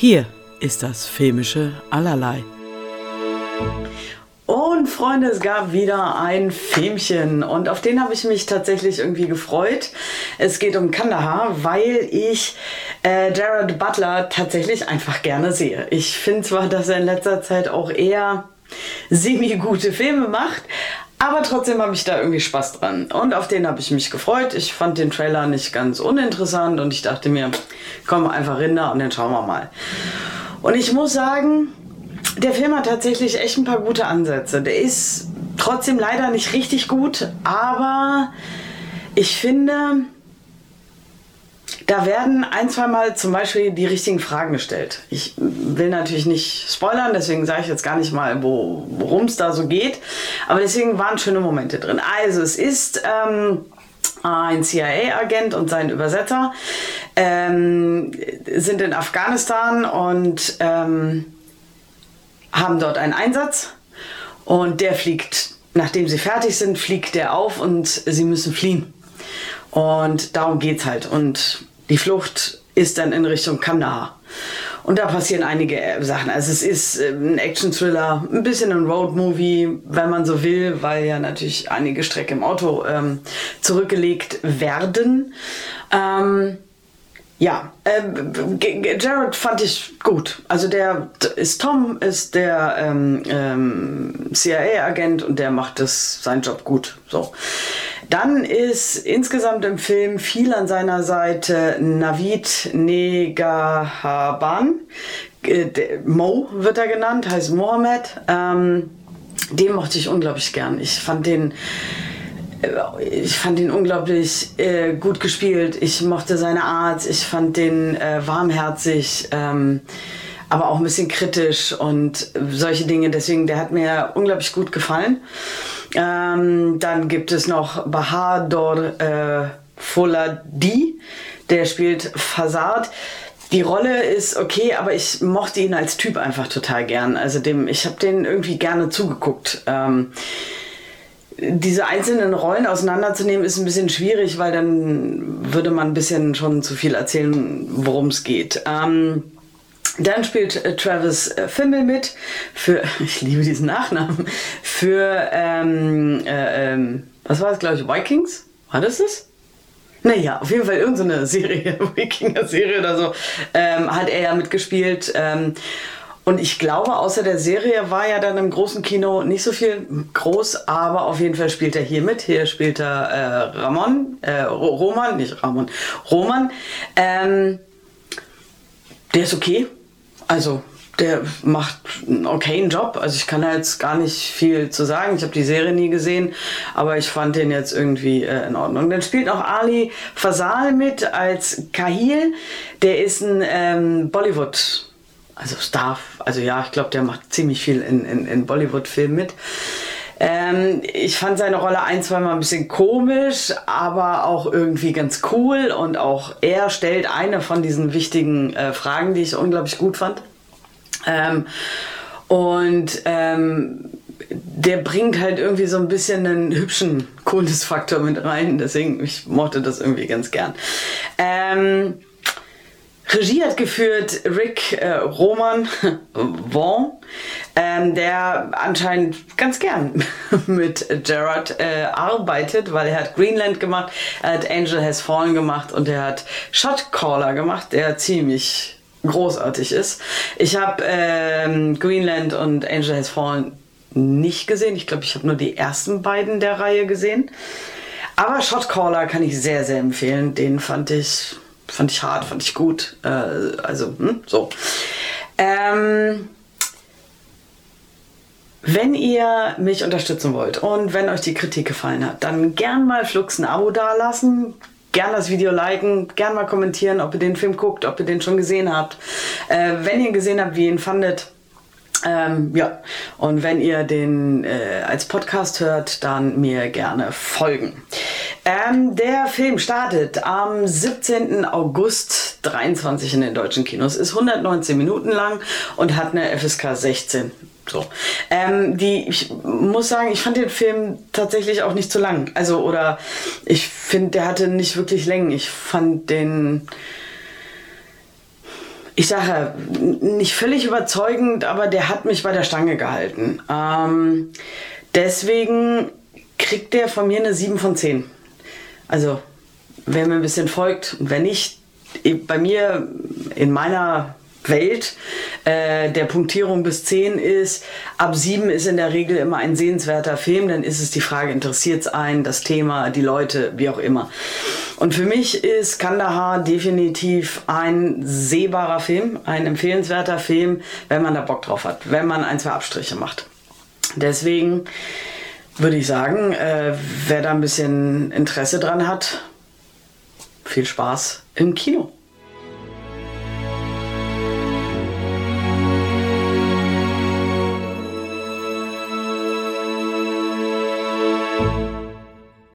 Hier ist das filmische Allerlei. Und Freunde, es gab wieder ein Filmchen und auf den habe ich mich tatsächlich irgendwie gefreut. Es geht um Kandahar, weil ich äh, Jared Butler tatsächlich einfach gerne sehe. Ich finde zwar, dass er in letzter Zeit auch eher semi-gute Filme macht, aber trotzdem habe ich da irgendwie Spaß dran. Und auf den habe ich mich gefreut. Ich fand den Trailer nicht ganz uninteressant und ich dachte mir, komm einfach rinder und dann schauen wir mal. Und ich muss sagen, der Film hat tatsächlich echt ein paar gute Ansätze. Der ist trotzdem leider nicht richtig gut, aber ich finde, da werden ein, zwei Mal zum Beispiel die richtigen Fragen gestellt. Ich will natürlich nicht spoilern, deswegen sage ich jetzt gar nicht mal, wo, worum es da so geht. Aber deswegen waren schöne Momente drin. Also es ist ähm, ein CIA-Agent und sein Übersetzer ähm, sind in Afghanistan und ähm, haben dort einen Einsatz. Und der fliegt, nachdem sie fertig sind, fliegt der auf und sie müssen fliehen. Und darum geht's halt. Und die Flucht ist dann in Richtung Kandahar. Und da passieren einige äh, Sachen. Also es ist äh, ein Action-Thriller, ein bisschen ein Road-Movie, wenn man so will, weil ja natürlich einige Strecke im Auto ähm, zurückgelegt werden. Ähm, ja, äh, Jared fand ich gut. Also der ist Tom, ist der ähm, ähm, CIA-Agent und der macht das seinen Job gut. So. Dann ist insgesamt im Film viel an seiner Seite Navid Negahaban. Äh, Mo wird er genannt, heißt Mohammed. Ähm, den mochte ich unglaublich gern. Ich fand den äh, ich fand ihn unglaublich äh, gut gespielt. Ich mochte seine Art. Ich fand den äh, warmherzig, ähm, aber auch ein bisschen kritisch und solche Dinge. Deswegen, der hat mir unglaublich gut gefallen. Ähm, dann gibt es noch Bahadur äh, Foladi, der spielt Fasad. Die Rolle ist okay, aber ich mochte ihn als Typ einfach total gern. Also dem, ich habe den irgendwie gerne zugeguckt. Ähm, diese einzelnen Rollen auseinanderzunehmen ist ein bisschen schwierig, weil dann würde man ein bisschen schon zu viel erzählen, worum es geht. Ähm, dann spielt äh, Travis äh, Fimmel mit für, ich liebe diesen Nachnamen, für, ähm, äh, ähm, was war das, glaube ich, Vikings? War das das? Naja, auf jeden Fall irgendeine Serie, Wikinger-Serie oder so, ähm, hat er ja mitgespielt. Ähm, und ich glaube, außer der Serie war ja dann im großen Kino nicht so viel groß, aber auf jeden Fall spielt er hier mit. Hier spielt er äh, Ramon, äh, Roman, nicht Ramon, Roman. Ähm, der ist okay. Also der macht einen okayen Job. Also ich kann da jetzt gar nicht viel zu sagen. Ich habe die Serie nie gesehen, aber ich fand den jetzt irgendwie äh, in Ordnung. Dann spielt auch Ali Fasal mit als Kahil. Der ist ein ähm, Bollywood, also Star. Also ja, ich glaube, der macht ziemlich viel in, in, in Bollywood-Filmen mit. Ähm, ich fand seine Rolle ein, zweimal ein bisschen komisch, aber auch irgendwie ganz cool. Und auch er stellt eine von diesen wichtigen äh, Fragen, die ich unglaublich gut fand. Ähm, und ähm, der bringt halt irgendwie so ein bisschen einen hübschen Coolness-Faktor mit rein. Deswegen, ich mochte das irgendwie ganz gern. Ähm, Regie hat geführt Rick äh, Roman Vaughn, ähm, der anscheinend ganz gern mit Gerard äh, arbeitet, weil er hat Greenland gemacht, er hat Angel Has Fallen gemacht und er hat Shot Caller gemacht, der ziemlich großartig ist. Ich habe ähm, Greenland und Angel Has Fallen nicht gesehen. Ich glaube, ich habe nur die ersten beiden der Reihe gesehen. Aber Shot Caller kann ich sehr, sehr empfehlen. Den fand ich fand ich hart, fand ich gut. Äh, also, hm, so. Ähm, wenn ihr mich unterstützen wollt und wenn euch die Kritik gefallen hat, dann gern mal Flux ein Abo dalassen, gern das Video liken, gern mal kommentieren, ob ihr den Film guckt, ob ihr den schon gesehen habt. Äh, wenn ihr gesehen habt, wie ihr ihn fandet, ähm, ja, und wenn ihr den äh, als Podcast hört, dann mir gerne folgen. Ähm, der Film startet am 17. August 23 in den deutschen Kinos, ist 119 Minuten lang und hat eine FSK 16. So. Ähm, die, ich muss sagen, ich fand den Film tatsächlich auch nicht zu lang. Also, oder ich finde, der hatte nicht wirklich Längen. Ich fand den ich sage, nicht völlig überzeugend, aber der hat mich bei der Stange gehalten. Ähm, deswegen kriegt der von mir eine 7 von 10. Also, wer mir ein bisschen folgt und wer nicht, bei mir in meiner Welt äh, der Punktierung bis 10 ist. Ab 7 ist in der Regel immer ein sehenswerter Film. Dann ist es die Frage, interessiert es einen, das Thema, die Leute, wie auch immer. Und für mich ist Kandahar definitiv ein sehbarer Film, ein empfehlenswerter Film, wenn man da Bock drauf hat, wenn man ein, zwei Abstriche macht. Deswegen würde ich sagen, äh, wer da ein bisschen Interesse dran hat, viel Spaß im Kino.